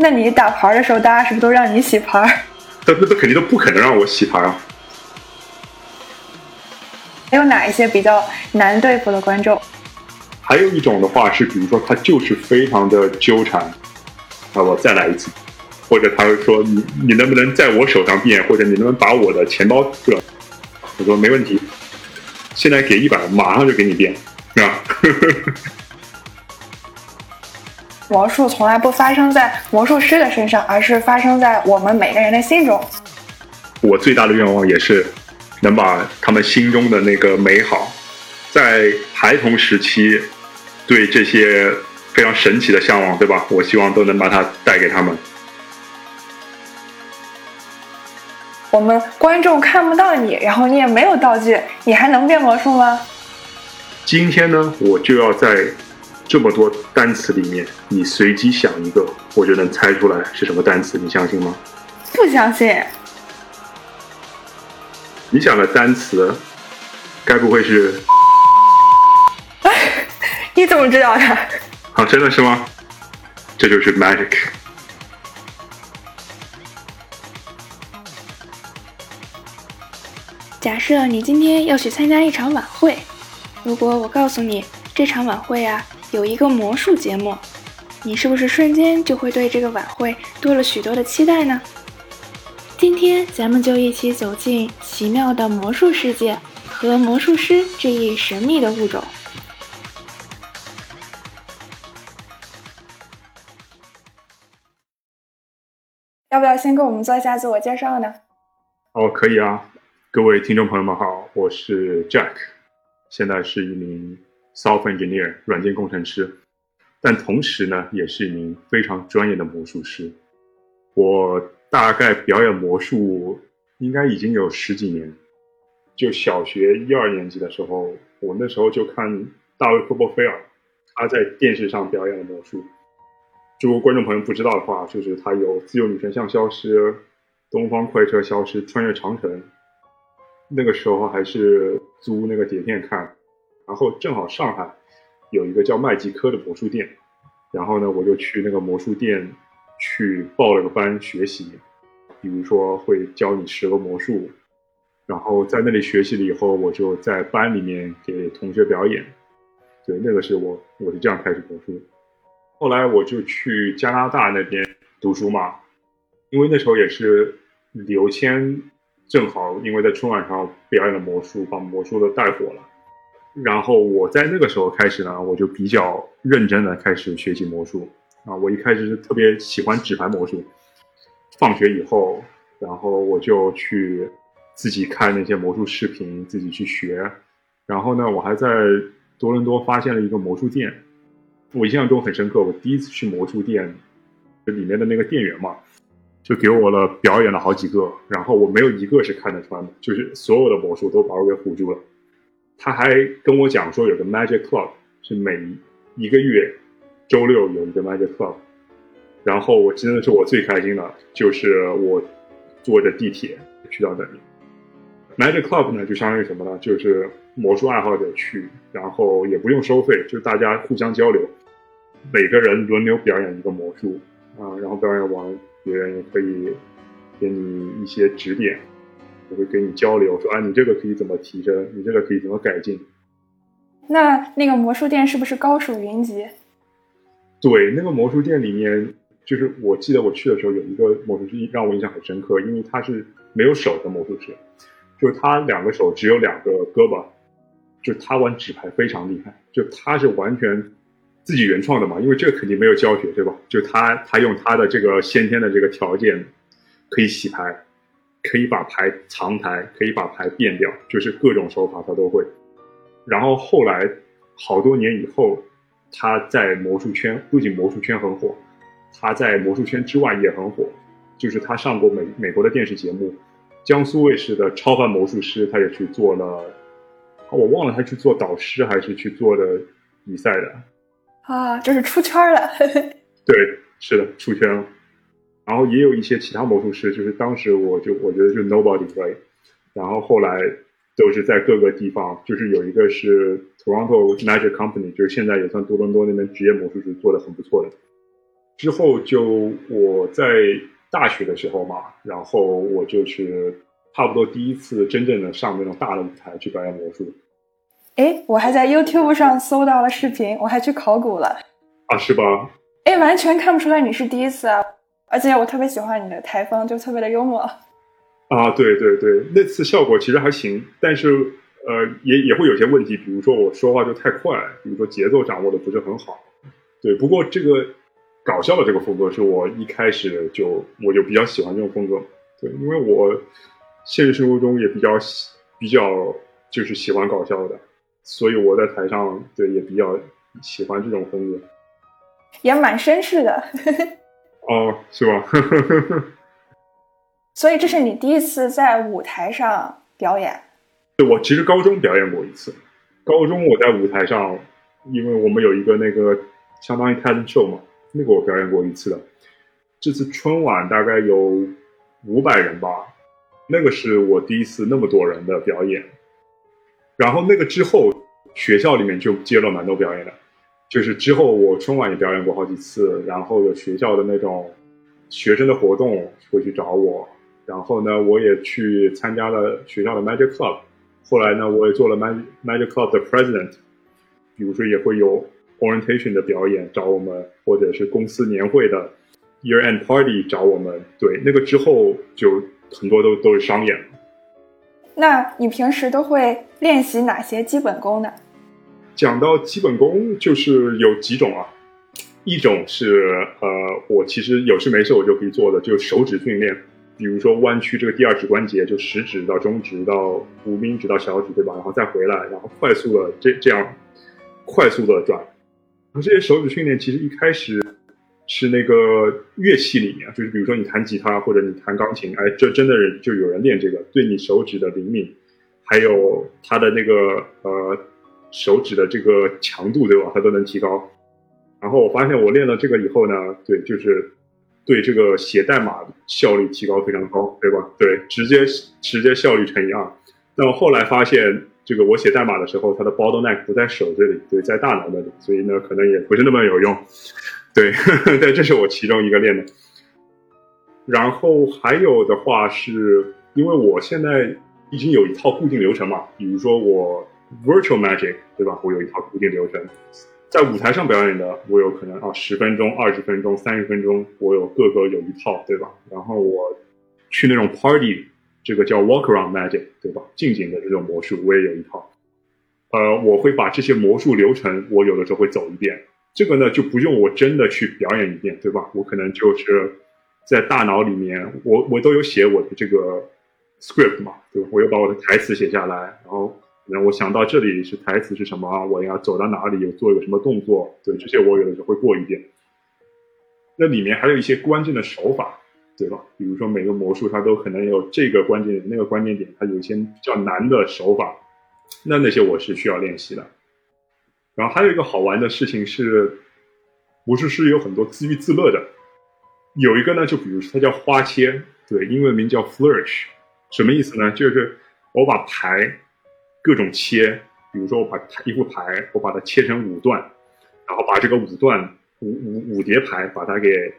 那你打牌的时候，大家是不是都让你洗牌？那那那肯定都不可能让我洗牌啊！还有哪一些比较难对付的观众？还有一种的话是，比如说他就是非常的纠缠，啊，我再来一次，或者他会说你你能不能在我手上变，或者你能不能把我的钱包这？我说没问题，现在给一百，马上就给你变，是吧？魔术从来不发生在魔术师的身上，而是发生在我们每个人的心中。我最大的愿望也是能把他们心中的那个美好，在孩童时期对这些非常神奇的向往，对吧？我希望都能把它带给他们。我们观众看不到你，然后你也没有道具，你还能变魔术吗？今天呢，我就要在。这么多单词里面，你随机想一个，我就能猜出来是什么单词，你相信吗？不相信。你想的单词，该不会是？你怎么知道的？啊，真的是吗？这就是 magic。假设你今天要去参加一场晚会，如果我告诉你这场晚会啊。有一个魔术节目，你是不是瞬间就会对这个晚会多了许多的期待呢？今天咱们就一起走进奇妙的魔术世界和魔术师这一神秘的物种。要不要先给我们做一下自我介绍呢？哦，可以啊，各位听众朋友们好，我是 Jack，现在是一名。Software engineer 软件工程师，但同时呢，也是一名非常专业的魔术师。我大概表演魔术应该已经有十几年。就小学一二年级的时候，我那时候就看大卫·科波菲尔，他在电视上表演的魔术。如果观众朋友不知道的话，就是他有《自由女神像消失》《东方快车消失》《穿越长城》。那个时候还是租那个碟片看。然后正好上海有一个叫麦吉科的魔术店，然后呢，我就去那个魔术店去报了个班学习，比如说会教你十个魔术，然后在那里学习了以后，我就在班里面给同学表演。对，那个是我我是这样开始魔术。后来我就去加拿大那边读书嘛，因为那时候也是刘谦正好因为在春晚上表演了魔术，把魔术都带火了。然后我在那个时候开始呢，我就比较认真的开始学习魔术啊。我一开始是特别喜欢纸牌魔术，放学以后，然后我就去自己看那些魔术视频，自己去学。然后呢，我还在多伦多发现了一个魔术店，我印象中很深刻。我第一次去魔术店，里面的那个店员嘛，就给我了表演了好几个，然后我没有一个是看得穿的，就是所有的魔术都把我给唬住了。他还跟我讲说有个 Magic Club 是每一个月周六有一个 Magic Club，然后我真的是我最开心的，就是我坐着地铁去到那里。Magic Club 呢就相当于什么呢？就是魔术爱好者去，然后也不用收费，就大家互相交流，每个人轮流表演一个魔术啊，然后表演完别人也可以给你一些指点。我会跟你交流，说啊，你这个可以怎么提升？你这个可以怎么改进？那那个魔术店是不是高手云集？对，那个魔术店里面，就是我记得我去的时候，有一个魔术师让我印象很深刻，因为他是没有手的魔术师，就是他两个手只有两个胳膊，就他玩纸牌非常厉害，就他是完全自己原创的嘛，因为这个肯定没有教学，对吧？就他他用他的这个先天的这个条件可以洗牌。可以把牌藏牌，可以把牌变掉，就是各种手法他都会。然后后来好多年以后，他在魔术圈不仅魔术圈很火，他在魔术圈之外也很火。就是他上过美美国的电视节目，江苏卫视的《超凡魔术师》，他也去做了。我忘了他去做导师还是去做的比赛的。啊，就是出圈了。对，是的，出圈了。然后也有一些其他魔术师，就是当时我就我觉得就 nobody play，然后后来都是在各个地方，就是有一个是 Toronto Magic Company，就是现在也算多伦多那边职业魔术师做的很不错的。之后就我在大学的时候嘛，然后我就是差不多第一次真正的上那种大的舞台去表演魔术。哎，我还在 YouTube 上搜到了视频，我还去考古了。啊，是吧？哎，完全看不出来你是第一次啊！而且我特别喜欢你的台风，就特别的幽默。啊，对对对，那次效果其实还行，但是呃，也也会有些问题，比如说我说话就太快，比如说节奏掌握的不是很好。对，不过这个搞笑的这个风格是我一开始就我就比较喜欢这种风格。对，因为我现实生活中也比较喜比较就是喜欢搞笑的。所以我在台上对也比较喜欢这种风格，也蛮绅士的。哦，是吧？所以这是你第一次在舞台上表演？对，我其实高中表演过一次。高中我在舞台上，因为我们有一个那个相当于 talent show 嘛，那个我表演过一次的。这次春晚大概有五百人吧，那个是我第一次那么多人的表演。然后那个之后，学校里面就接了蛮多表演的，就是之后我春晚也表演过好几次，然后有学校的那种学生的活动会去找我，然后呢，我也去参加了学校的 Magic Club，后来呢，我也做了 Magic Magic Club 的 President，比如说也会有 Orientation 的表演找我们，或者是公司年会的 Year End Party 找我们，对，那个之后就很多都都是商演。那你平时都会练习哪些基本功呢？讲到基本功，就是有几种啊，一种是呃，我其实有事没事我就可以做的，就是手指训练，比如说弯曲这个第二指关节，就食指到中指到无名指到小指，对吧？然后再回来，然后快速的这这样快速的转。这些手指训练其实一开始。是那个乐器里面，就是比如说你弹吉他或者你弹钢琴，哎，这真的是就有人练这个，对你手指的灵敏，还有他的那个呃手指的这个强度，对吧？它都能提高。然后我发现我练了这个以后呢，对，就是对这个写代码效率提高非常高，对吧？对，直接直接效率乘以二。但我后来发现，这个我写代码的时候，它的 bottleneck 不在手这里，对，在大脑那里，所以呢，可能也不是那么有用。对，对，这是我其中一个练的。然后还有的话，是因为我现在已经有一套固定流程嘛，比如说我 virtual magic，对吧？我有一套固定流程，在舞台上表演的，我有可能啊十分钟、二十分钟、三十分钟，我有各个有一套，对吧？然后我去那种 party，这个叫 walk around magic，对吧？近景的这种魔术，我也有一套。呃，我会把这些魔术流程，我有的时候会走一遍。这个呢就不用我真的去表演一遍，对吧？我可能就是在大脑里面，我我都有写我的这个 script 嘛，对吧？我又把我的台词写下来，然后然后我想到这里是台词是什么，我要走到哪里，有做一个什么动作，对这些我有的时候会过一遍。那里面还有一些关键的手法，对吧？比如说每个魔术它都可能有这个关键点、那个关键点，它有一些比较难的手法，那那些我是需要练习的。然后还有一个好玩的事情是，魔术师有很多自娱自乐的。有一个呢，就比如说它叫花切，对，英文名叫 flourish，什么意思呢？就是我把牌各种切，比如说我把一副牌，我把它切成五段，然后把这个五段五五五叠牌把它给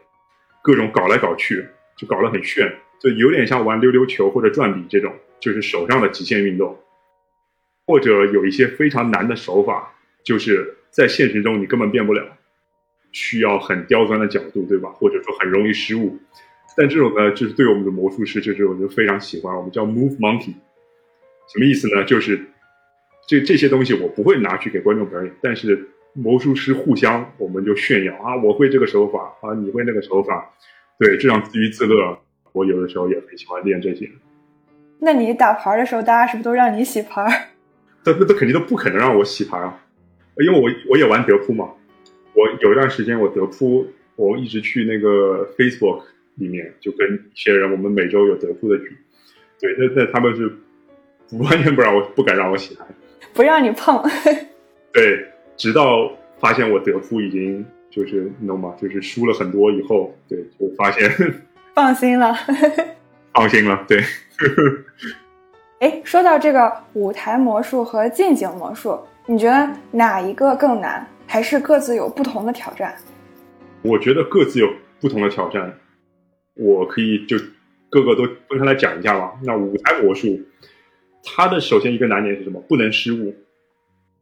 各种搞来搞去，就搞得很炫，就有点像玩溜溜球或者转笔这种，就是手上的极限运动，或者有一些非常难的手法。就是在现实中你根本变不了，需要很刁钻的角度，对吧？或者说很容易失误。但这种呢，就是对我们的魔术师，就是我们非常喜欢。我们叫 move monkey，什么意思呢？就是这这些东西我不会拿去给观众表演，但是魔术师互相我们就炫耀啊，我会这个手法啊，你会那个手法，对，这样自娱自乐。我有的时候也很喜欢练这些。那你打牌的时候，大家是不是都让你洗牌？那那都肯定都不可能让我洗牌啊。因为我我也玩德扑嘛，我有一段时间我德扑，我一直去那个 Facebook 里面，就跟一些人，我们每周有德扑的局，对，那那他们是 完全不让我，不敢让我洗牌，不让你碰，对，直到发现我德扑已经就是你懂吗？就是输了很多以后，对，就发现 放心了，放心了，对。哎，说到这个舞台魔术和近景魔术。你觉得哪一个更难？还是各自有不同的挑战？我觉得各自有不同的挑战，我可以就各个都分开来讲一下吧。那舞台魔术，他的首先一个难点是什么？不能失误。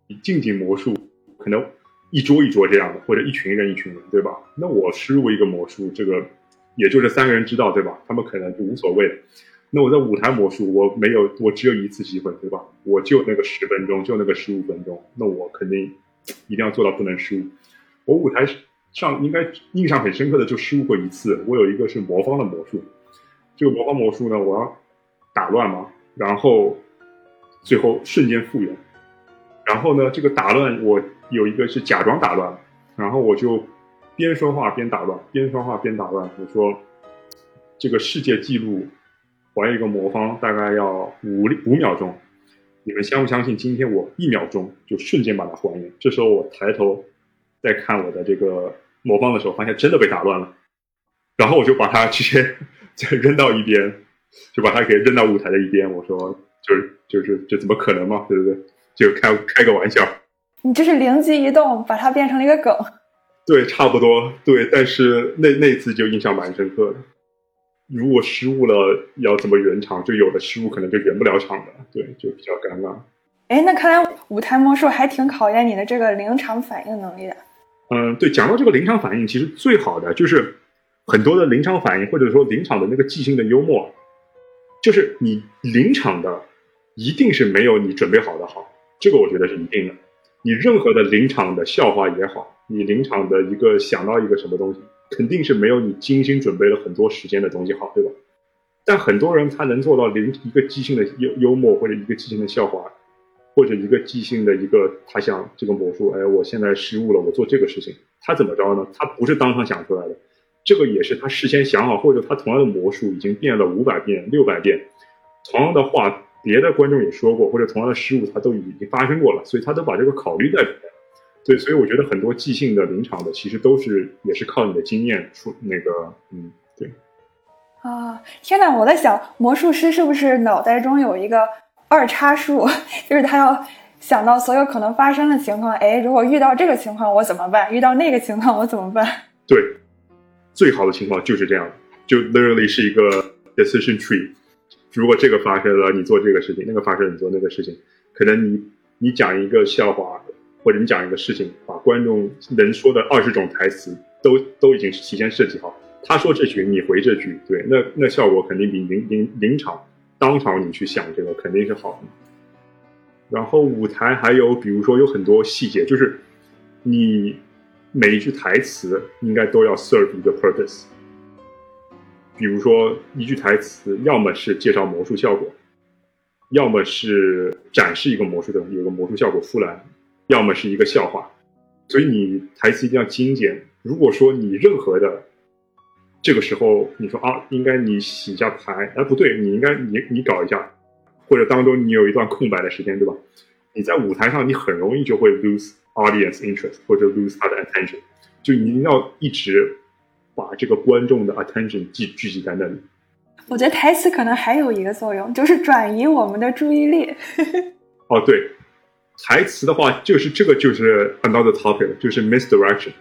你近景魔术可能一桌一桌这样的，或者一群人一群人，对吧？那我失误一个魔术，这个也就这三个人知道，对吧？他们可能就无所谓。那我在舞台魔术，我没有，我只有一次机会，对吧？我就那个十分钟，就那个十五分钟，那我肯定一定要做到不能失误。我舞台上应该印象很深刻的就失误过一次，我有一个是魔方的魔术，这个魔方魔术呢，我要打乱嘛，然后最后瞬间复原，然后呢，这个打乱我有一个是假装打乱，然后我就边说话边打乱，边说话边打乱，我说这个世界纪录。还一个魔方大概要五五秒钟，你们相不相信？今天我一秒钟就瞬间把它还原。这时候我抬头再看我的这个魔方的时候，发现真的被打乱了。然后我就把它直接再扔到一边，就把它给扔到舞台的一边。我说，就是就是这怎么可能嘛？对不对？就开开个玩笑。你这是灵机一动，把它变成了一个梗。对，差不多。对，但是那那次就印象蛮深刻的。如果失误了，要怎么圆场？就有的失误可能就圆不了场的，对，就比较尴尬。哎，那看来舞台魔术还挺考验你的这个临场反应能力的。嗯，对，讲到这个临场反应，其实最好的就是很多的临场反应，或者说临场的那个即兴的幽默，就是你临场的一定是没有你准备好的好，这个我觉得是一定的。你任何的临场的笑话也好，你临场的一个想到一个什么东西。肯定是没有你精心准备了很多时间的东西好，对吧？但很多人他能做到临一个即兴的幽幽默，或者一个即兴的笑话，或者一个即兴的一个他想这个魔术，哎，我现在失误了，我做这个事情，他怎么着呢？他不是当场想出来的，这个也是他事先想好，或者他同样的魔术已经变了五百遍、六百遍，同样的话别的观众也说过，或者同样的失误他都已经发生过了，所以他都把这个考虑在里面。对，所以我觉得很多即兴的临场的，其实都是也是靠你的经验出那个，嗯，对。啊，天哪！我在想，魔术师是不是脑袋中有一个二叉树，就是他要想到所有可能发生的情况。哎，如果遇到这个情况我怎么办？遇到那个情况我怎么办？对，最好的情况就是这样，就 literally 是一个 decision tree。如果这个发生了，你做这个事情；那个发生，你做那个事情。可能你你讲一个笑话。或者你讲一个事情，把观众能说的二十种台词都都已经提前设计好。他说这句，你回这句，对，那那效果肯定比临临临场当场你去想这个肯定是好的。然后舞台还有，比如说有很多细节，就是你每一句台词应该都要 serve 一个 purpose。比如说一句台词，要么是介绍魔术效果，要么是展示一个魔术的有个魔术效果出来。要么是一个笑话，所以你台词一定要精简。如果说你任何的这个时候你说啊，应该你洗一下牌，哎不对，你应该你你搞一下，或者当中你有一段空白的时间，对吧？你在舞台上你很容易就会 lose audience interest 或者 lose 他的 attention，就你一定要一直把这个观众的 attention 聚聚集在那里。我觉得台词可能还有一个作用，就是转移我们的注意力。哦，对。台词的话，就是这个就是 another topic，就是 misdirection，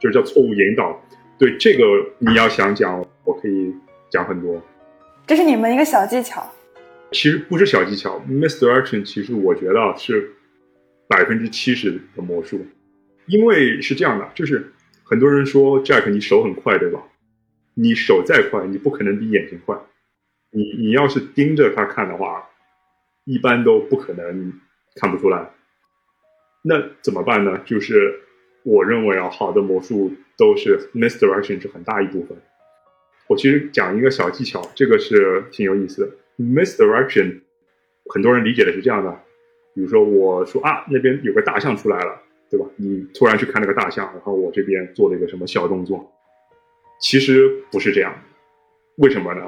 就是叫错误引导。对这个你要想讲，我可以讲很多。这是你们一个小技巧。其实不是小技巧，misdirection 其实我觉得是百分之七十的魔术，因为是这样的，就是很多人说 Jack 你手很快，对吧？你手再快，你不可能比眼睛快。你你要是盯着他看的话，一般都不可能看不出来。那怎么办呢？就是我认为啊，好的魔术都是 misdirection 是很大一部分。我其实讲一个小技巧，这个是挺有意思的。misdirection 很多人理解的是这样的，比如说我说啊，那边有个大象出来了，对吧？你突然去看那个大象，然后我这边做了一个什么小动作，其实不是这样，为什么呢？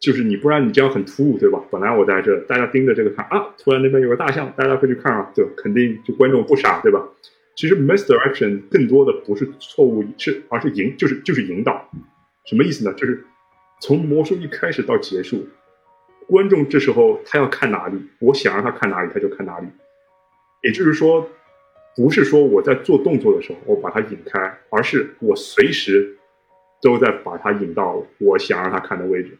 就是你，不然你这样很突兀，对吧？本来我在这，大家盯着这个看啊，突然那边有个大象，大家会去看啊，对肯定就观众不傻，对吧？其实 misdirection 更多的不是错误，是而是引，就是就是引导。什么意思呢？就是从魔术一开始到结束，观众这时候他要看哪里，我想让他看哪里，他就看哪里。也就是说，不是说我在做动作的时候我把它引开，而是我随时都在把它引到我想让它看的位置。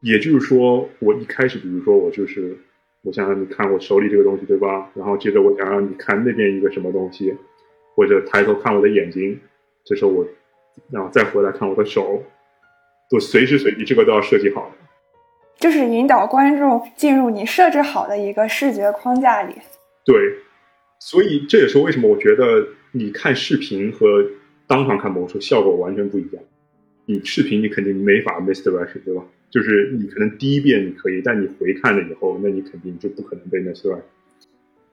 也就是说，我一开始，比如说我就是我想让你看我手里这个东西，对吧？然后接着我想让你看那边一个什么东西，或者抬头看我的眼睛，这时候我然后再回来看我的手，都随时随地这个都要设计好的。就是引导观众进入你设置好的一个视觉框架里。对，所以这也是为什么我觉得你看视频和当场看魔术效果完全不一样。你视频你肯定没法 misdirection，对吧？就是你可能第一遍你可以，但你回看了以后，那你肯定就不可能被 misdirection。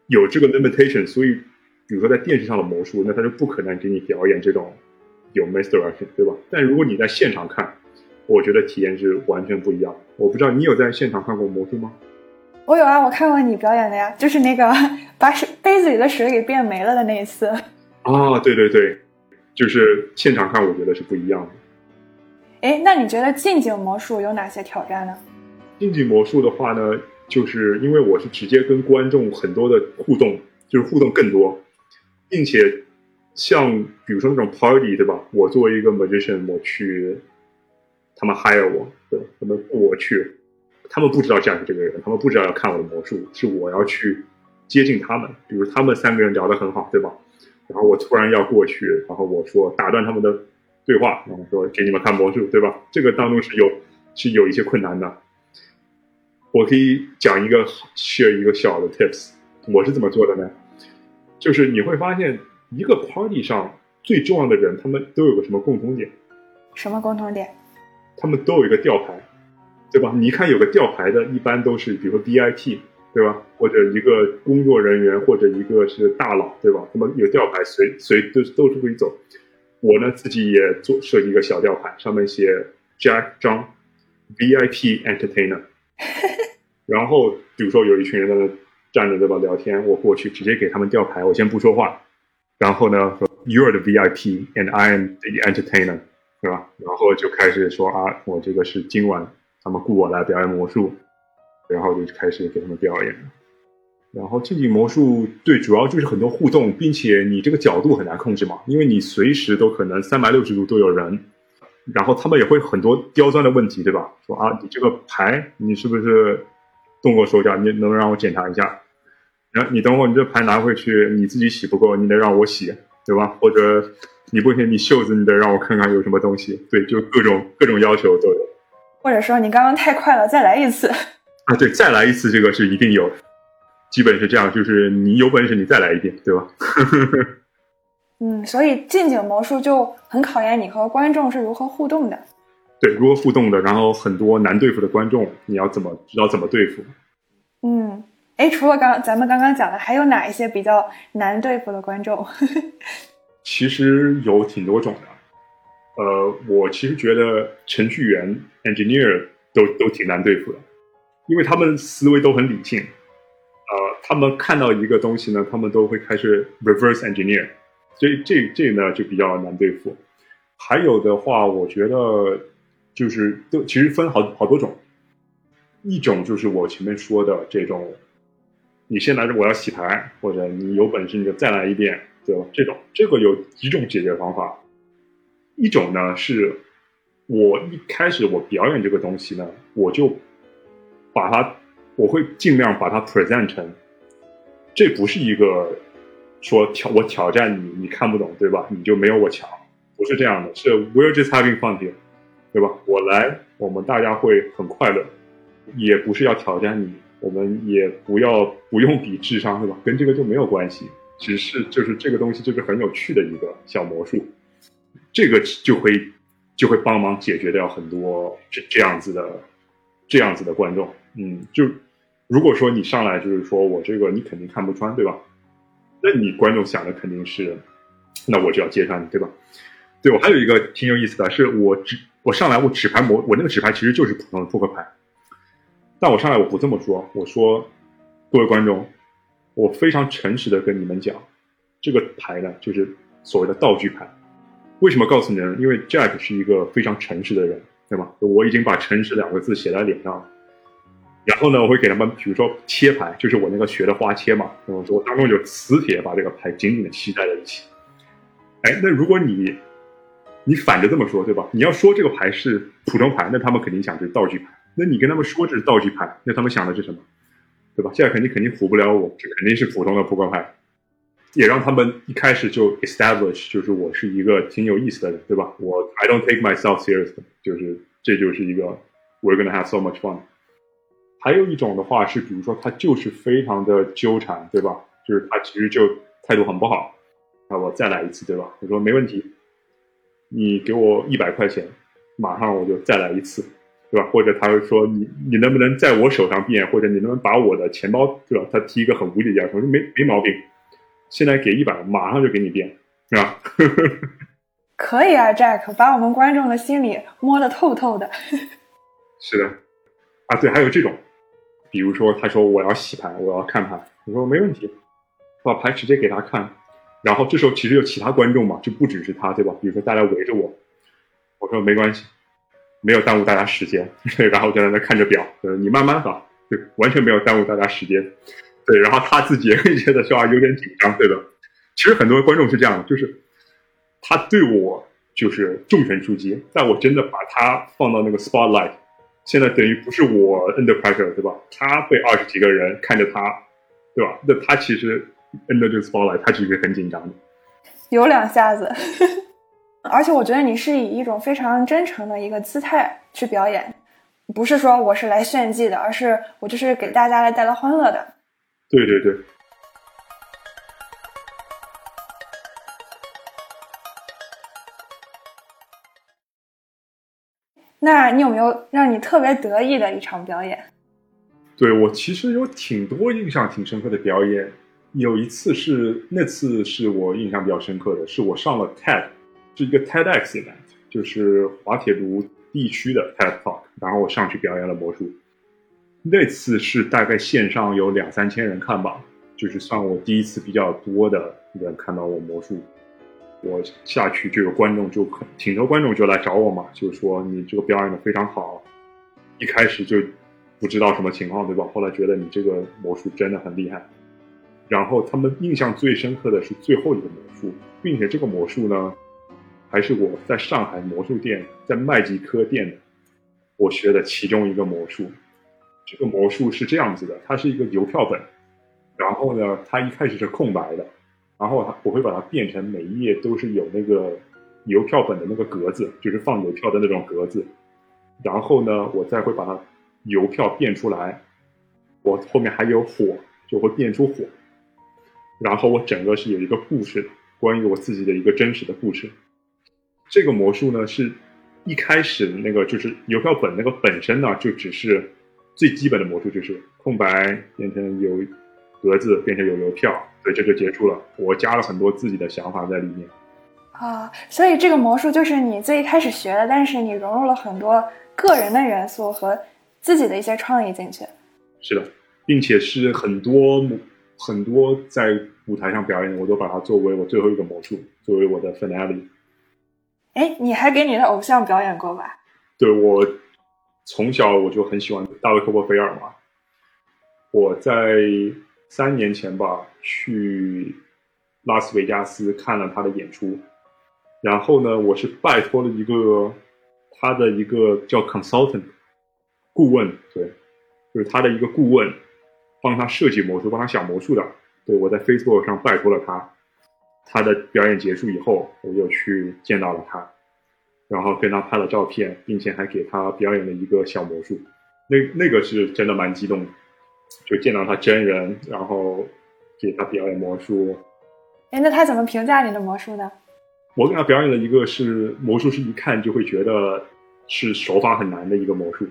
有这个 limitation，所以比如说在电视上的魔术，那他就不可能给你表演这种有 misdirection，对吧？但如果你在现场看，我觉得体验是完全不一样。我不知道你有在现场看过魔术吗？我有啊，我看过你表演的呀，就是那个 把水杯子里的水给变没了的那一次。啊，对对对，就是现场看，我觉得是不一样的。哎，那你觉得近景魔术有哪些挑战呢？近景魔术的话呢，就是因为我是直接跟观众很多的互动，就是互动更多，并且像比如说那种 party 对吧？我作为一个 magician，我去，他们 hire 我，对，他们雇我去，他们不知道 Jack 这个人，他们不知道要看我的魔术，是我要去接近他们。比如他们三个人聊得很好，对吧？然后我突然要过去，然后我说打断他们的。对话，然后说给你们看魔术，对吧？这个当中是有是有一些困难的。我可以讲一个 share 一个小的 tips，我是怎么做的呢？就是你会发现，一个 party 上最重要的人，他们都有个什么共同点？什么共同点？他们都有一个吊牌，对吧？你一看有个吊牌的，一般都是比如说 VIP，对吧？或者一个工作人员，或者一个是大佬，对吧？他们有吊牌，随随都都是可以走。我呢自己也做设计一个小吊牌，上面写 Jack 张 VIP Entertainer。然后比如说有一群人在那站着对吧聊天，我过去直接给他们吊牌，我先不说话。然后呢说 You're the VIP and I am the entertainer，对吧？然后就开始说啊，我这个是今晚他们雇我来表演魔术，然后就开始给他们表演。然后这景魔术对，主要就是很多互动，并且你这个角度很难控制嘛，因为你随时都可能三百六十度都有人，然后他们也会很多刁钻的问题，对吧？说啊，你这个牌你是不是动过手脚？你能不能让我检查一下？然后你等会你这牌拿回去，你自己洗不够，你得让我洗，对吧？或者你不行，你袖子你得让我看看有什么东西，对，就各种各种要求都有。或者说你刚刚太快了，再来一次。啊，对，再来一次，这个是一定有。基本是这样，就是你有本事你再来一遍，对吧？嗯，所以近景魔术就很考验你和观众是如何互动的。对，如何互动的，然后很多难对付的观众，你要怎么知道怎么对付？嗯，哎，除了刚咱们刚刚讲的，还有哪一些比较难对付的观众？其实有挺多种的。呃，我其实觉得程序员 engineer 都都挺难对付的，因为他们思维都很理性。呃，他们看到一个东西呢，他们都会开始 reverse engineer，所以这这呢就比较难对付。还有的话，我觉得就是都其实分好好多种，一种就是我前面说的这种，你先来着我要洗牌，或者你有本事你就再来一遍，对吧？这种这个有几种解决方法。一种呢是，我一开始我表演这个东西呢，我就把它。我会尽量把它 present 成，这不是一个说挑我挑战你，你看不懂对吧？你就没有我强，不是这样的，是 we're just having fun here，对吧？我来，我们大家会很快乐，也不是要挑战你，我们也不要不用比智商，对吧？跟这个就没有关系，只是就是这个东西就是很有趣的一个小魔术，这个就会就会帮忙解决掉很多这这样子的这样子的观众，嗯，就。如果说你上来就是说我这个你肯定看不穿，对吧？那你观众想的肯定是，那我就要揭穿你，对吧？对我还有一个挺有意思的是，我纸我上来我纸牌模我那个纸牌其实就是普通的扑克牌，但我上来我不这么说，我说各位观众，我非常诚实的跟你们讲，这个牌呢就是所谓的道具牌。为什么告诉你呢？因为 Jack 是一个非常诚实的人，对吗？我已经把诚实两个字写在脸上了。然后呢，我会给他们，比如说切牌，就是我那个学的花切嘛，然后说我当中有磁铁把这个牌紧紧的吸在了一起。哎，那如果你你反着这么说，对吧？你要说这个牌是普通牌，那他们肯定想是道具牌。那你跟他们说这是道具牌，那他们想的是什么？对吧？现在肯定肯定唬不了我，这肯定是普通的扑克牌。也让他们一开始就 establish，就是我是一个挺有意思的人，对吧？我 I don't take myself seriously，就是这就是一个 we're gonna have so much fun。还有一种的话是，比如说他就是非常的纠缠，对吧？就是他其实就态度很不好，那我再来一次，对吧？我说没问题，你给我一百块钱，马上我就再来一次，对吧？或者他会说你你能不能在我手上变，或者你能不能把我的钱包，对吧？他提一个很无理的要求，没没毛病。现在给一百，马上就给你变，是吧？可以啊，Jack，把我们观众的心理摸得透透的。是的，啊，对，还有这种，比如说他说我要洗牌，我要看牌，我说没问题，把牌直接给他看，然后这时候其实有其他观众嘛，就不只是他，对吧？比如说大家围着我，我说没关系，没有耽误大家时间，然后就在那看着表，呃，你慢慢打，就，完全没有耽误大家时间。对，然后他自己也会觉得说啊有点紧张，对的。其实很多观众是这样的，就是他对我就是重拳出击，但我真的把他放到那个 spotlight，现在等于不是我 under pressure，对吧？他被二十几个人看着他，对吧？那他其实 under 这个 spotlight，他其实很紧张的，有两下子。而且我觉得你是以一种非常真诚的一个姿态去表演，不是说我是来炫技的，而是我就是给大家来带来欢乐的。对对对。那你有没有让你特别得意的一场表演？对我其实有挺多印象挺深刻的表演，有一次是那次是我印象比较深刻的，是我上了 TED，是一个 TEDx event，就是滑铁卢地区的 TED Talk，然后我上去表演了魔术。那次是大概线上有两三千人看吧，就是算我第一次比较多的人看到我魔术。我下去就有观众就挺多观众就来找我嘛，就说你这个表演的非常好。一开始就不知道什么情况对吧？后来觉得你这个魔术真的很厉害。然后他们印象最深刻的是最后一个魔术，并且这个魔术呢，还是我在上海魔术店在麦吉科店我学的其中一个魔术。这个魔术是这样子的，它是一个邮票本，然后呢，它一开始是空白的，然后它我会把它变成每一页都是有那个邮票本的那个格子，就是放邮票的那种格子，然后呢，我再会把它邮票变出来，我后面还有火，就会变出火，然后我整个是有一个故事，关于我自己的一个真实的故事。这个魔术呢，是一开始那个就是邮票本那个本身呢，就只是。最基本的魔术就是空白变成有格子，变成有邮票，对，这就结束了。我加了很多自己的想法在里面。啊，所以这个魔术就是你最一开始学的，但是你融入了很多个人的元素和自己的一些创意进去。是的，并且是很多很多在舞台上表演，我都把它作为我最后一个魔术，作为我的 finale。哎，你还给你的偶像表演过吧？对我。从小我就很喜欢大卫·科波菲尔嘛。我在三年前吧去拉斯维加斯看了他的演出，然后呢，我是拜托了一个他的一个叫 consultant 顾问，对，就是他的一个顾问，帮他设计魔术，帮他想魔术的。对我在 Facebook 上拜托了他，他的表演结束以后，我就去见到了他。然后跟他拍了照片，并且还给他表演了一个小魔术，那那个是真的蛮激动，就见到他真人，然后给他表演魔术。哎，那他怎么评价你的魔术的？我给他表演了一个是魔术，师一看就会觉得是手法很难的一个魔术。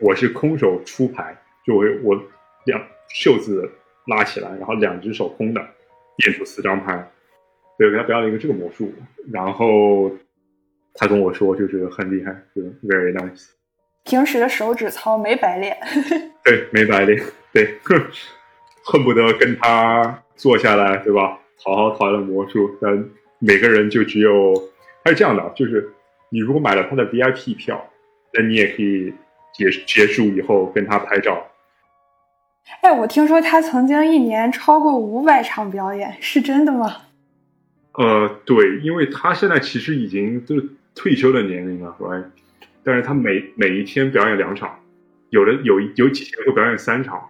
我是空手出牌，就我我两袖子拉起来，然后两只手空的，变出四张牌。对，给他表演了一个这个魔术，然后。他跟我说，就是很厉害，就 very nice。平时的手指操没白练。对，没白练。对，恨不得跟他坐下来，对吧？好好讨论魔术。但每个人就只有，他是这样的，就是你如果买了他的 VIP 票，那你也可以结结束以后跟他拍照。哎，我听说他曾经一年超过五百场表演，是真的吗？呃，对，因为他现在其实已经都是退休的年龄了，right？但是他每每一天表演两场，有的有有几天会表演三场，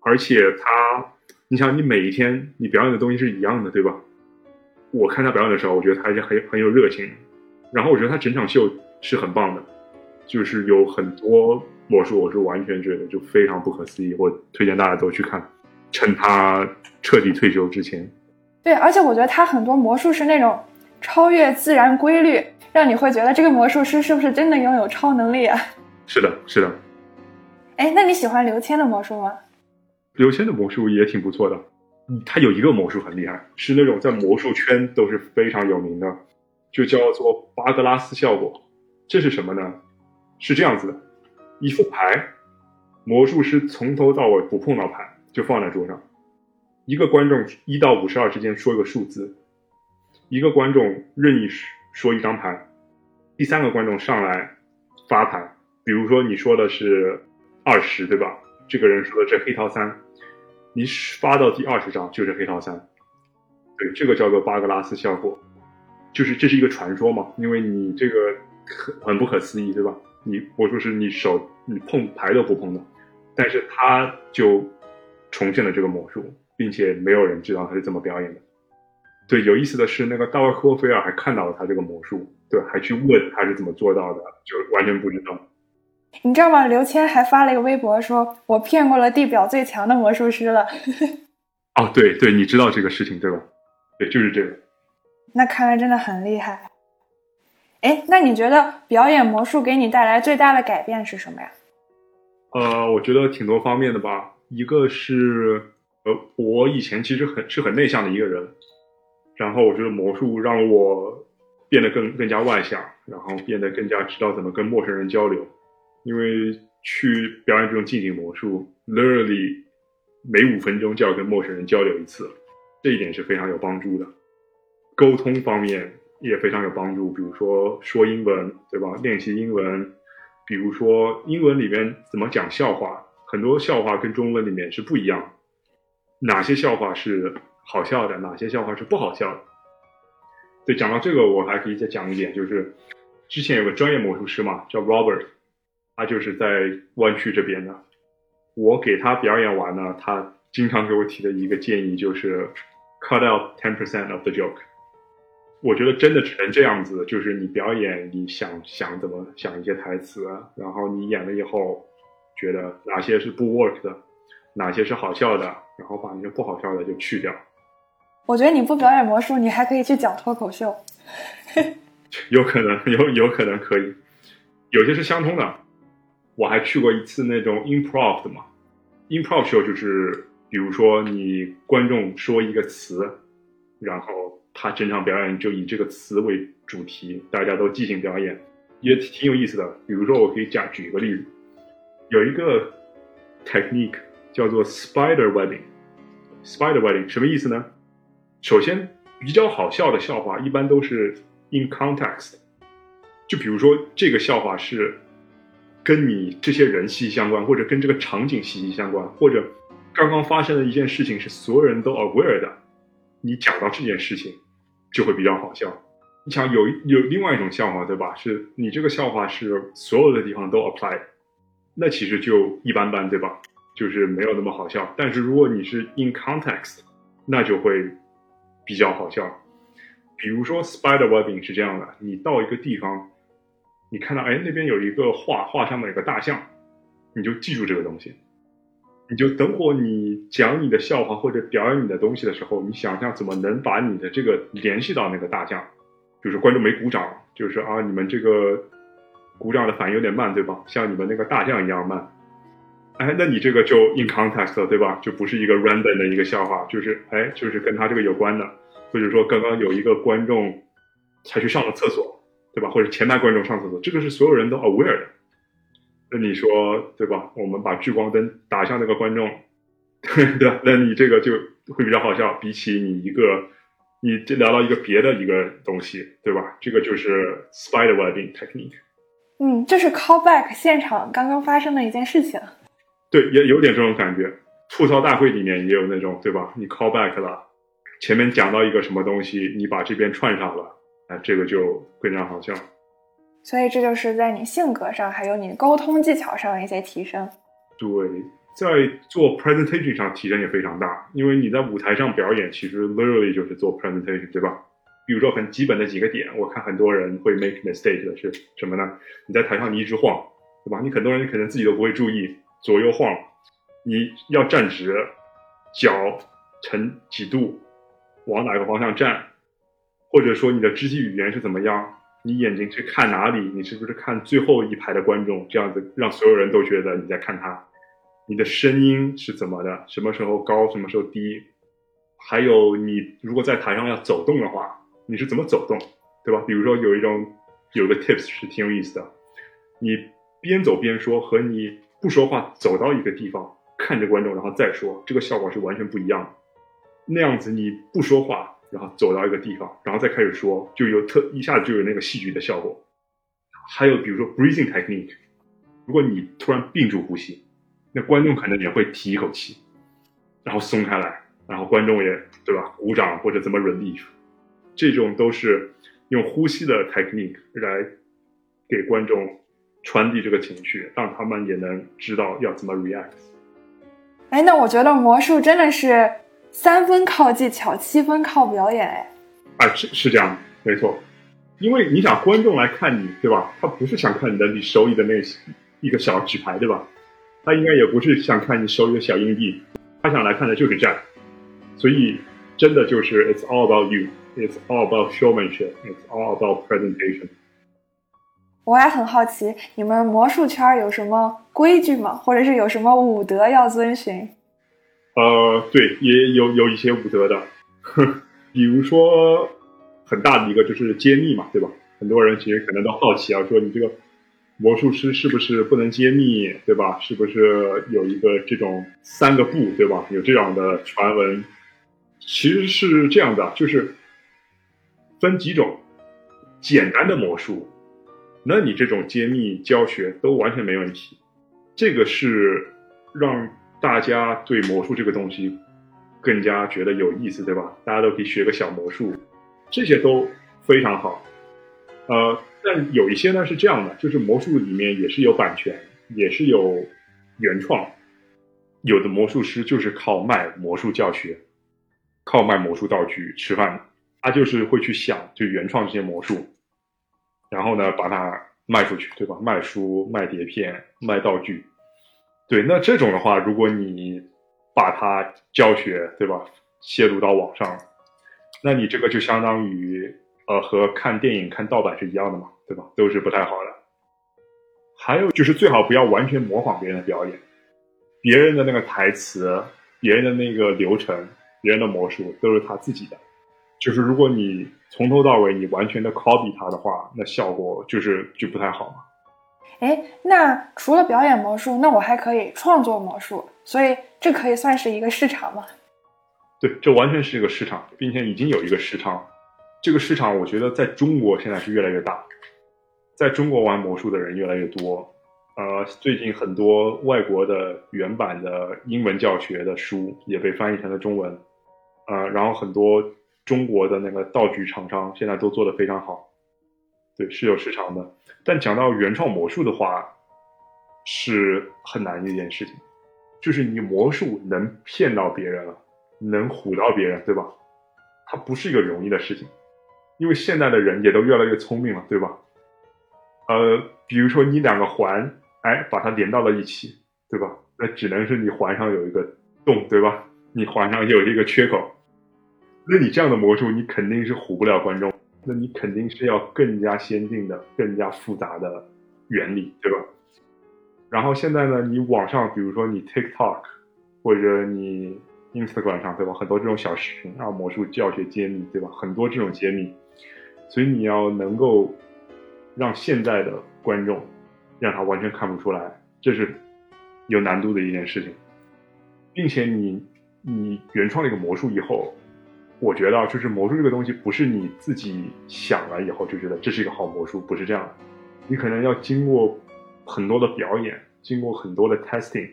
而且他，你想，你每一天你表演的东西是一样的，对吧？我看他表演的时候，我觉得他还是很很有热情，然后我觉得他整场秀是很棒的，就是有很多魔术，我是完全觉得就非常不可思议，我推荐大家都去看，趁他彻底退休之前。对，而且我觉得他很多魔术是那种超越自然规律，让你会觉得这个魔术师是不是真的拥有超能力啊？是的，是的。哎，那你喜欢刘谦的魔术吗？刘谦的魔术也挺不错的，他有一个魔术很厉害，是那种在魔术圈都是非常有名的，就叫做巴格拉斯效果。这是什么呢？是这样子的，一副牌，魔术师从头到尾不碰到牌，就放在桌上。一个观众一到五十二之间说一个数字，一个观众任意说一张牌，第三个观众上来发牌，比如说你说的是二十，对吧？这个人说的这黑桃三，你发到第二十张就是黑桃三，对，这个叫做巴格拉斯效果，就是这是一个传说嘛，因为你这个很很不可思议，对吧？你我说是你手你碰牌都不碰的，但是他就重现了这个魔术。并且没有人知道他是怎么表演的。对，有意思的是，那个大卫科菲尔还看到了他这个魔术，对，还去问他是怎么做到的，就完全不知道。你知道吗？刘谦还发了一个微博，说我骗过了地表最强的魔术师了。哦，对对，你知道这个事情对吧？对，就是这个。那看来真的很厉害。哎，那你觉得表演魔术给你带来最大的改变是什么呀？呃，我觉得挺多方面的吧，一个是。呃，我以前其实很是很内向的一个人，然后我觉得魔术让我变得更更加外向，然后变得更加知道怎么跟陌生人交流。因为去表演这种近景魔术，literally 每五分钟就要跟陌生人交流一次，这一点是非常有帮助的。沟通方面也非常有帮助，比如说说英文，对吧？练习英文，比如说英文里面怎么讲笑话，很多笑话跟中文里面是不一样。哪些笑话是好笑的，哪些笑话是不好笑的？对，讲到这个，我还可以再讲一点，就是之前有个专业魔术师嘛，叫 Robert，他就是在湾区这边的。我给他表演完呢，他经常给我提的一个建议就是 cut out ten percent of the joke。我觉得真的只能这样子，就是你表演，你想想怎么想一些台词，然后你演了以后，觉得哪些是不 work 的。哪些是好笑的，然后把那些不好笑的就去掉。我觉得你不表演魔术，你还可以去讲脱口秀。有可能，有有可能可以，有些是相通的。我还去过一次那种 improv 的嘛，improv 秀就是，比如说你观众说一个词，然后他整场表演就以这个词为主题，大家都即兴表演，也挺有意思的。比如说，我可以讲举一个例子，有一个 technique。叫做 spider wedding，spider wedding 什么意思呢？首先，比较好笑的笑话一般都是 in context，就比如说这个笑话是跟你这些人息息相关，或者跟这个场景息息相关，或者刚刚发生的一件事情是所有人都 aware 的，你讲到这件事情就会比较好笑。你想有有另外一种笑话，对吧？是你这个笑话是所有的地方都 apply，那其实就一般般，对吧？就是没有那么好笑，但是如果你是 in context，那就会比较好笑。比如说 spider webbing 是这样的：你到一个地方，你看到哎那边有一个画，画上面有个大象，你就记住这个东西。你就等会你讲你的笑话或者表演你的东西的时候，你想象怎么能把你的这个联系到那个大象。就是观众没鼓掌，就是啊你们这个鼓掌的反应有点慢，对吧？像你们那个大象一样慢。哎，那你这个就 in context，对吧？就不是一个 random 的一个笑话，就是哎，就是跟他这个有关的，或者说刚刚有一个观众才去上了厕所，对吧？或者前排观众上厕所，这个是所有人都 aware 的。那你说对吧？我们把聚光灯打向那个观众，对吧？那你这个就会比较好笑，比起你一个你聊到一个别的一个东西，对吧？这个就是 spider webbing technique。嗯，就是 callback 现场刚刚发生的一件事情。对，也有点这种感觉。吐槽大会里面也有那种，对吧？你 callback 了，前面讲到一个什么东西，你把这边串上了，啊，这个就非常好笑。所以这就是在你性格上，还有你沟通技巧上的一些提升。对，在做 presentation 上提升也非常大，因为你在舞台上表演，其实 literally 就是做 presentation，对吧？比如说很基本的几个点，我看很多人会 make mistake 的是什么呢？你在台上你一直晃，对吧？你很多人可能自己都不会注意左右晃，你要站直，脚成几度，往哪个方向站，或者说你的肢体语言是怎么样？你眼睛去看哪里？你是不是看最后一排的观众？这样子让所有人都觉得你在看他。你的声音是怎么的？什么时候高？什么时候低？还有你如果在台上要走动的话。你是怎么走动，对吧？比如说有一种有个 tips 是挺有意思的，你边走边说和你不说话走到一个地方看着观众然后再说，这个效果是完全不一样的。那样子你不说话，然后走到一个地方，然后再开始说，就有特一下子就有那个戏剧的效果。还有比如说 breathing technique，如果你突然屏住呼吸，那观众可能也会提一口气，然后松开来，然后观众也对吧，鼓掌或者怎么 relief。这种都是用呼吸的 technique 来给观众传递这个情绪，让他们也能知道要怎么 react。哎，那我觉得魔术真的是三分靠技巧，七分靠表演。哎，哎，是是这样，没错。因为你想观众来看你，对吧？他不是想看你的你手里的那一个小纸牌，对吧？他应该也不是想看你手里的小硬币，他想来看的就是这样。所以真的就是 it's all about you。It's all about showmanship. It's all about presentation. 我还很好奇，你们魔术圈有什么规矩吗？或者是有什么武德要遵循？呃，对，也有有一些武德的，比如说很大的一个就是揭秘嘛，对吧？很多人其实可能都好奇啊，说你这个魔术师是不是不能揭秘，对吧？是不是有一个这种三个不，对吧？有这样的传闻，其实是这样的，就是。分几种简单的魔术，那你这种揭秘教学都完全没问题。这个是让大家对魔术这个东西更加觉得有意思，对吧？大家都可以学个小魔术，这些都非常好。呃，但有一些呢是这样的，就是魔术里面也是有版权，也是有原创。有的魔术师就是靠卖魔术教学，靠卖魔术道具吃饭。他就是会去想，就原创这些魔术，然后呢，把它卖出去，对吧？卖书、卖碟片、卖道具，对。那这种的话，如果你把它教学，对吧？泄露到网上，那你这个就相当于呃，和看电影看盗版是一样的嘛，对吧？都是不太好的。还有就是最好不要完全模仿别人的表演，别人的那个台词、别人的那个流程、别人的魔术都是他自己的。就是如果你从头到尾你完全的 copy 它的话，那效果就是就不太好嘛。哎，那除了表演魔术，那我还可以创作魔术，所以这可以算是一个市场吗？对，这完全是一个市场，并且已经有一个市场。这个市场我觉得在中国现在是越来越大，在中国玩魔术的人越来越多。呃，最近很多外国的原版的英文教学的书也被翻译成了中文，呃，然后很多。中国的那个道具厂商现在都做得非常好，对，是有市场的。但讲到原创魔术的话，是很难的一件事情，就是你魔术能骗到别人了，能唬到别人，对吧？它不是一个容易的事情，因为现在的人也都越来越聪明了，对吧？呃，比如说你两个环，哎，把它连到了一起，对吧？那只能是你环上有一个洞，对吧？你环上有一个缺口。那你这样的魔术，你肯定是唬不了观众。那你肯定是要更加先进的、更加复杂的原理，对吧？然后现在呢，你网上，比如说你 TikTok 或者你 Instagram 上，对吧？很多这种小视频啊，魔术教学揭秘，对吧？很多这种揭秘，所以你要能够让现在的观众让他完全看不出来，这是有难度的一件事情，并且你你原创了一个魔术以后。我觉得就是魔术这个东西，不是你自己想了以后就觉得这是一个好魔术，不是这样的。你可能要经过很多的表演，经过很多的 testing，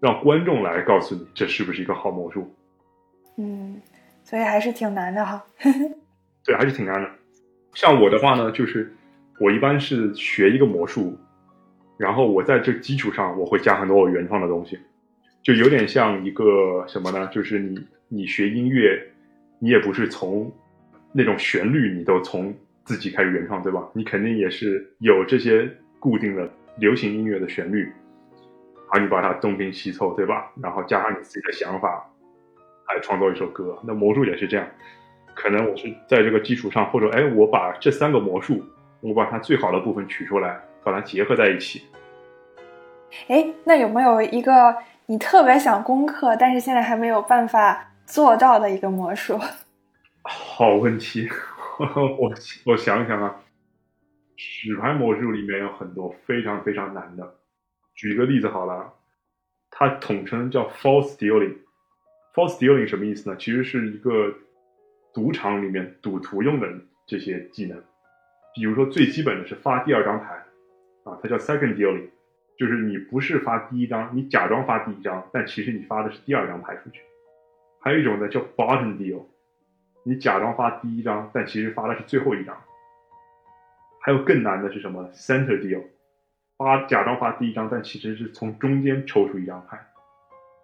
让观众来告诉你这是不是一个好魔术。嗯，所以还是挺难的哈。对，还是挺难的。像我的话呢，就是我一般是学一个魔术，然后我在这基础上我会加很多我原创的东西，就有点像一个什么呢？就是你你学音乐，你也不是从那种旋律你都从自己开始原创，对吧？你肯定也是有这些固定的流行音乐的旋律，然后你把它东拼西凑，对吧？然后加上你自己的想法，来创作一首歌。那魔术也是这样。可能我是在这个基础上，或者哎，我把这三个魔术，我把它最好的部分取出来，把它结合在一起。哎，那有没有一个你特别想攻克，但是现在还没有办法做到的一个魔术？好问题，我我想想啊，纸牌魔术里面有很多非常非常难的。举一个例子好了，它统称叫 false dealing。false dealing 什么意思呢？其实是一个。赌场里面赌徒用的这些技能，比如说最基本的是发第二张牌，啊，它叫 second dealing，就是你不是发第一张，你假装发第一张，但其实你发的是第二张牌出去。还有一种呢叫 bottom deal，你假装发第一张，但其实发的是最后一张。还有更难的是什么？center deal，发假装发第一张，但其实是从中间抽出一张牌。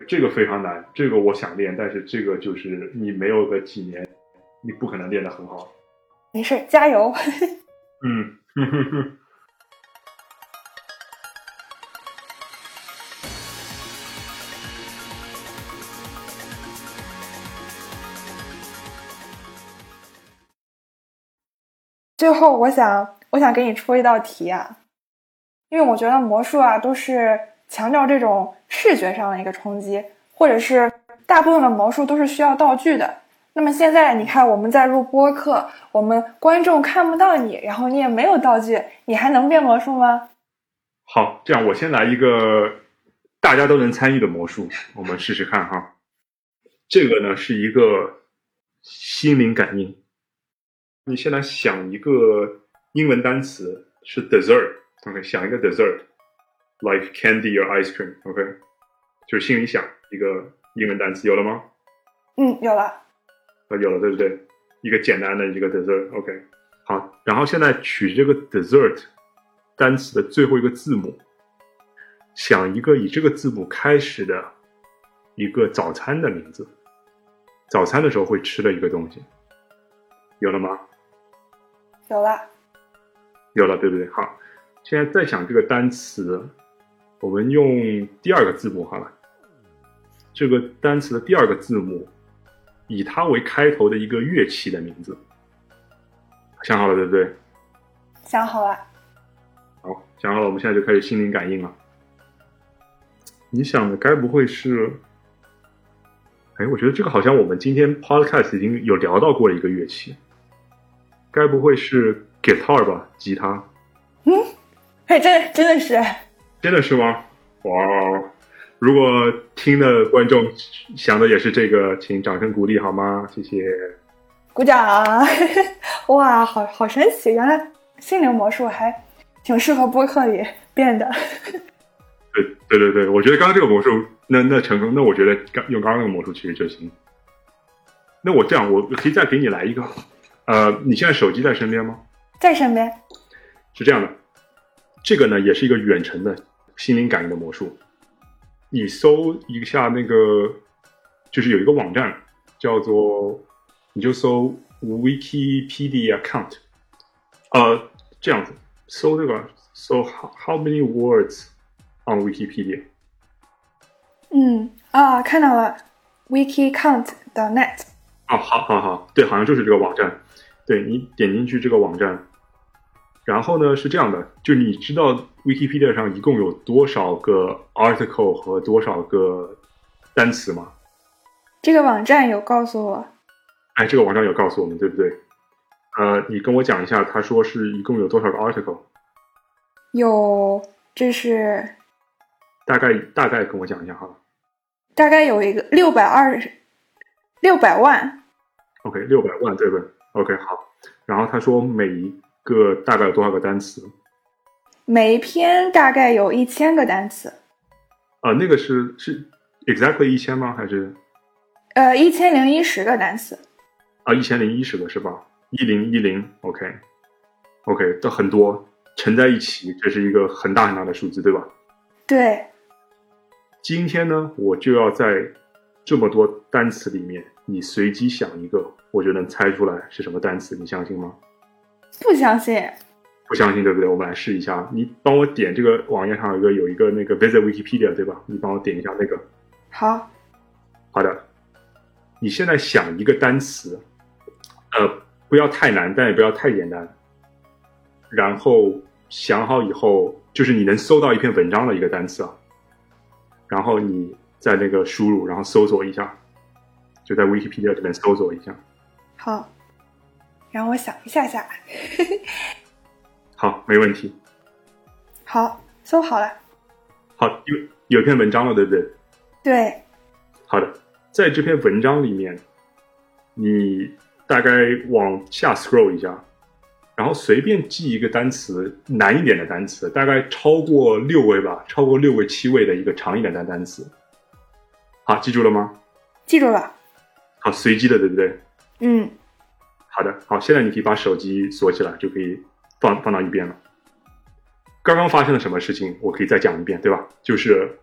这个非常难，这个我想练，但是这个就是你没有个几年。你不可能练得很好，没事，加油。嗯，最后，我想，我想给你出一道题啊，因为我觉得魔术啊都是强调这种视觉上的一个冲击，或者是大部分的魔术都是需要道具的。那么现在你看我们在录播客，我们观众看不到你，然后你也没有道具，你还能变魔术吗？好，这样我先来一个大家都能参与的魔术，我们试试看哈。这个呢是一个心灵感应。你现在想一个英文单词是 dessert，OK，想一个 dessert，like candy or ice cream，OK，就是心里想一个英文单词，有了吗？嗯，有了。啊，有了，对不对？一个简单的一个 dessert，OK，好。然后现在取这个 dessert 单词的最后一个字母，想一个以这个字母开始的一个早餐的名字，早餐的时候会吃的一个东西，有了吗？有了，有了，对不对？好，现在再想这个单词，我们用第二个字母好了，这个单词的第二个字母。以它为开头的一个乐器的名字，想好了对不对？想好了。好，想好了，我们现在就开始心灵感应了。你想的该不会是？哎，我觉得这个好像我们今天 podcast 已经有聊到过的一个乐器，该不会是 guitar 吧？吉他？嗯，哎，真真的是？真的是吗？哇！如果听的观众想的也是这个，请掌声鼓励好吗？谢谢，鼓掌！哇，好好神奇！原来心灵魔术还挺适合播客里变的。对对对对，我觉得刚刚这个魔术那那成功，那我觉得刚用刚刚那个魔术其实就行。那我这样，我可以再给你来一个。呃，你现在手机在身边吗？在身边。是这样的，这个呢也是一个远程的心灵感应的魔术。你搜一下那个，就是有一个网站叫做，你就搜 Wikipedia account，呃，这样子搜这个，搜 How How many words on Wikipedia？嗯啊，看到了，Wikicount 的 net。哦，好好好，对，好像就是这个网站，对你点进去这个网站。然后呢，是这样的，就你知道 Wikipedia 上一共有多少个 article 和多少个单词吗？这个网站有告诉我。哎，这个网站有告诉我们，对不对？呃，你跟我讲一下，他说是一共有多少个 article？有，这是大概大概跟我讲一下哈。大概有一个六百二十六百万。OK，六百万对不对？OK，好。然后他说每一。个大概有多少个单词？每一篇大概有一千个单词。啊，那个是是 exactly 一千吗？还是呃，一千零一十个单词。啊，一千零一十个是吧？一零一零，OK，OK，都很多，乘在一起，这是一个很大很大的数字，对吧？对，今天呢，我就要在这么多单词里面，你随机想一个，我就能猜出来是什么单词，你相信吗？不相信。不相信对不对？我们来试一下。你帮我点这个网页上有一个有一个那个 Visit Wikipedia 对吧？你帮我点一下那个。好，好的。你现在想一个单词，呃，不要太难，但也不要太简单。然后想好以后，就是你能搜到一篇文章的一个单词啊。然后你在那个输入，然后搜索一下，就在 Wikipedia 这边搜索一下。好，让我想一下下。好，没问题。好，搜好了。好，有有篇文章了，对不对？对。好的，在这篇文章里面，你大概往下 scroll 一下，然后随便记一个单词，难一点的单词，大概超过六位吧，超过六位、七位的一个长一点的单词。好，记住了吗？记住了。好，随机的，对不对？嗯。好的，好，现在你可以把手机锁起来，就可以。放放到一边了。刚刚发生了什么事情？我可以再讲一遍，对吧？就是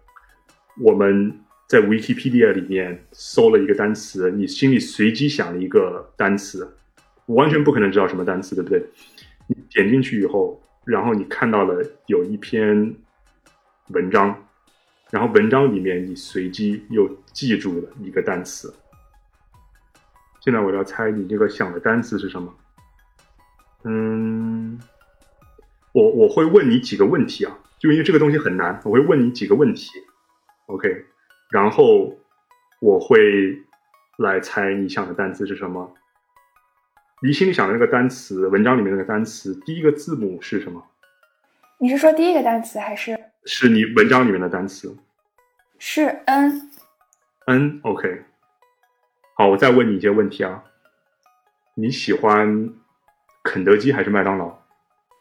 我们在 Wikipedia 里面搜了一个单词，你心里随机想了一个单词，完全不可能知道什么单词，对不对？你点进去以后，然后你看到了有一篇文章，然后文章里面你随机又记住了一个单词。现在我要猜你这个想的单词是什么？嗯，我我会问你几个问题啊，就因为这个东西很难，我会问你几个问题，OK，然后我会来猜你想的单词是什么。你心里想的那个单词，文章里面那个单词，第一个字母是什么？你是说第一个单词还是？是你文章里面的单词。是 n。n，OK。好，我再问你一些问题啊，你喜欢？肯德基还是麦当劳？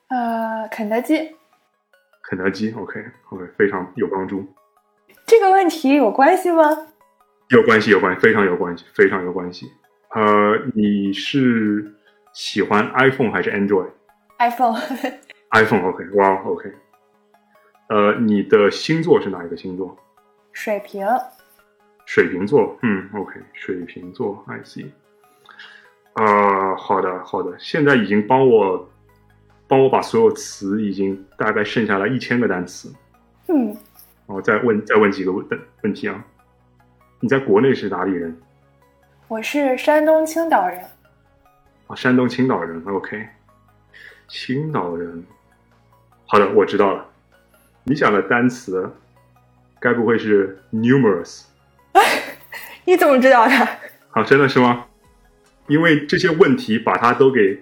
呃，肯德基。肯德基，OK，OK，非常有帮助。这个问题有关系吗？有关系，有关系，非常有关系，非常有关系。呃，你是喜欢 iPhone 还是 Android？iPhone。iPhone，OK，哇，OK。呃，你的星座是哪一个星座？水瓶。水瓶座，嗯，OK，水瓶座，I see。啊，好的，好的，现在已经帮我帮我把所有词已经大概剩下来一千个单词。嗯，我再问再问几个问问题啊？你在国内是哪里人？我是山东青岛人。啊，山东青岛人，OK，青岛人。好的，我知道了。你想的单词该不会是 numerous？你怎么知道的？好，真的是吗？因为这些问题把它都给，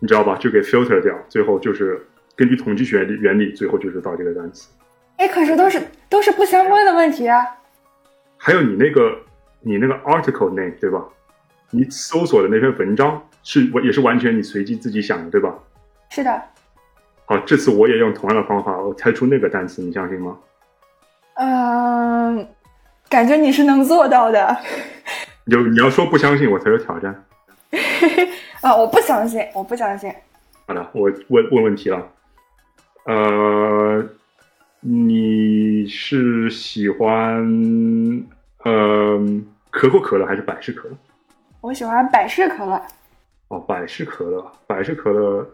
你知道吧？就给 filter 掉，最后就是根据统计学原理，最后就是到这个单词。哎，可是都是都是不相关的问题啊。还有你那个你那个 article name 对吧？你搜索的那篇文章是我也是完全你随机自己想的对吧？是的。好，这次我也用同样的方法，我猜出那个单词，你相信吗？嗯，感觉你是能做到的。有你要说不相信我才有挑战，啊！我不相信，我不相信。好的，我问问问题了。呃，你是喜欢呃可口可乐还是百事可乐？我喜欢百事可乐。哦，百事可乐，百事可乐，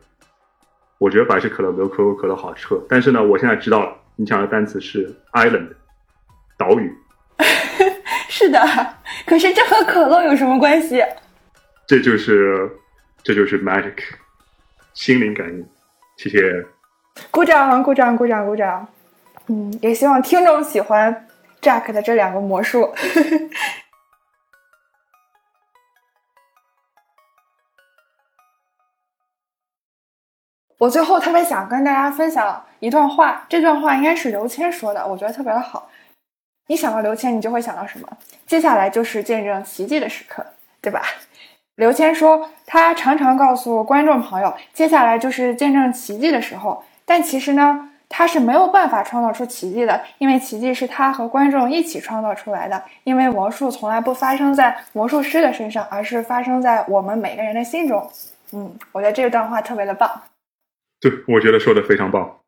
我觉得百事可乐没有可口可乐好喝。但是呢，我现在知道了，你讲的单词是 island，岛屿。是的，可是这和可乐有什么关系？这就是，这就是 magic，心灵感应。谢谢，鼓掌，鼓掌，鼓掌，鼓掌。嗯，也希望听众喜欢 Jack 的这两个魔术。我最后特别想跟大家分享一段话，这段话应该是刘谦说的，我觉得特别的好。你想到刘谦，你就会想到什么？接下来就是见证奇迹的时刻，对吧？刘谦说，他常常告诉观众朋友，接下来就是见证奇迹的时候。但其实呢，他是没有办法创造出奇迹的，因为奇迹是他和观众一起创造出来的。因为魔术从来不发生在魔术师的身上，而是发生在我们每个人的心中。嗯，我觉得这段话特别的棒。对，我觉得说的非常棒。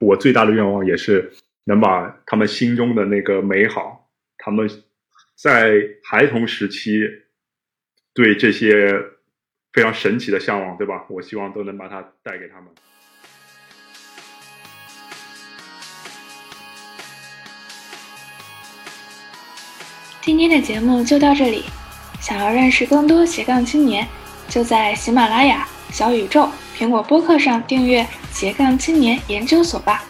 我最大的愿望也是能把他们心中的那个美好，他们在孩童时期对这些非常神奇的向往，对吧？我希望都能把它带给他们。今天的节目就到这里。想要认识更多斜杠青年，就在喜马拉雅、小宇宙、苹果播客上订阅斜杠青年研究所吧。